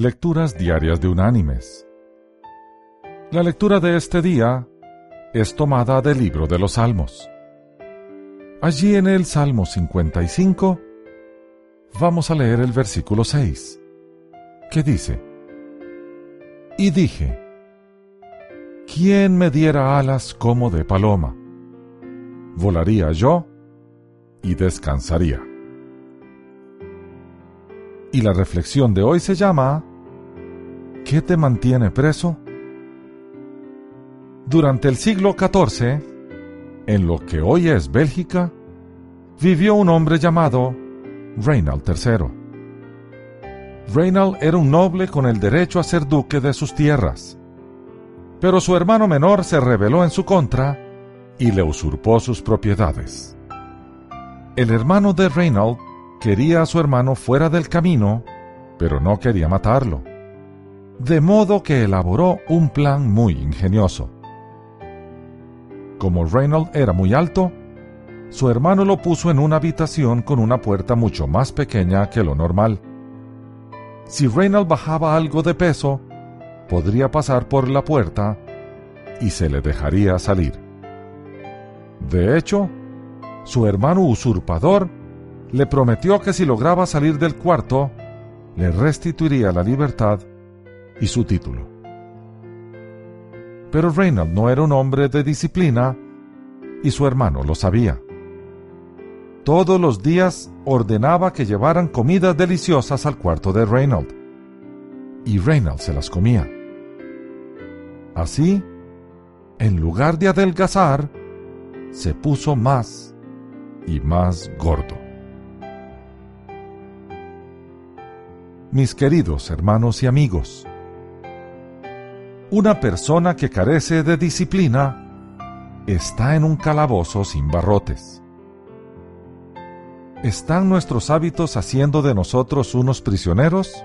Lecturas Diarias de Unánimes. La lectura de este día es tomada del libro de los Salmos. Allí en el Salmo 55 vamos a leer el versículo 6, que dice, Y dije, ¿quién me diera alas como de paloma? Volaría yo y descansaría. Y la reflexión de hoy se llama ¿Qué te mantiene preso? Durante el siglo XIV, en lo que hoy es Bélgica, vivió un hombre llamado Reinald III. Reinald era un noble con el derecho a ser duque de sus tierras, pero su hermano menor se rebeló en su contra y le usurpó sus propiedades. El hermano de Reinald quería a su hermano fuera del camino, pero no quería matarlo de modo que elaboró un plan muy ingenioso. Como Reynolds era muy alto, su hermano lo puso en una habitación con una puerta mucho más pequeña que lo normal. Si Reynolds bajaba algo de peso, podría pasar por la puerta y se le dejaría salir. De hecho, su hermano usurpador le prometió que si lograba salir del cuarto, le restituiría la libertad y su título. Pero Reynald no era un hombre de disciplina y su hermano lo sabía. Todos los días ordenaba que llevaran comidas deliciosas al cuarto de Reynald y Reynald se las comía. Así, en lugar de adelgazar, se puso más y más gordo. Mis queridos hermanos y amigos, una persona que carece de disciplina está en un calabozo sin barrotes. ¿Están nuestros hábitos haciendo de nosotros unos prisioneros?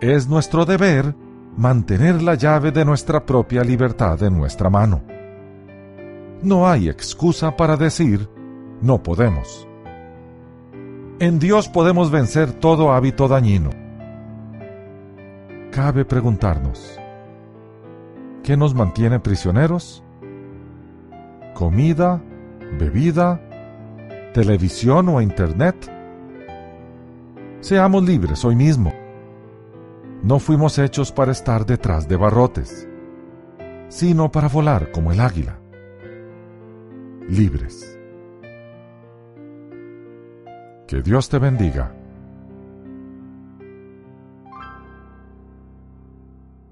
Es nuestro deber mantener la llave de nuestra propia libertad en nuestra mano. No hay excusa para decir no podemos. En Dios podemos vencer todo hábito dañino cabe preguntarnos, ¿qué nos mantiene prisioneros? ¿Comida? ¿Bebida? ¿Televisión o Internet? Seamos libres hoy mismo. No fuimos hechos para estar detrás de barrotes, sino para volar como el águila. Libres. Que Dios te bendiga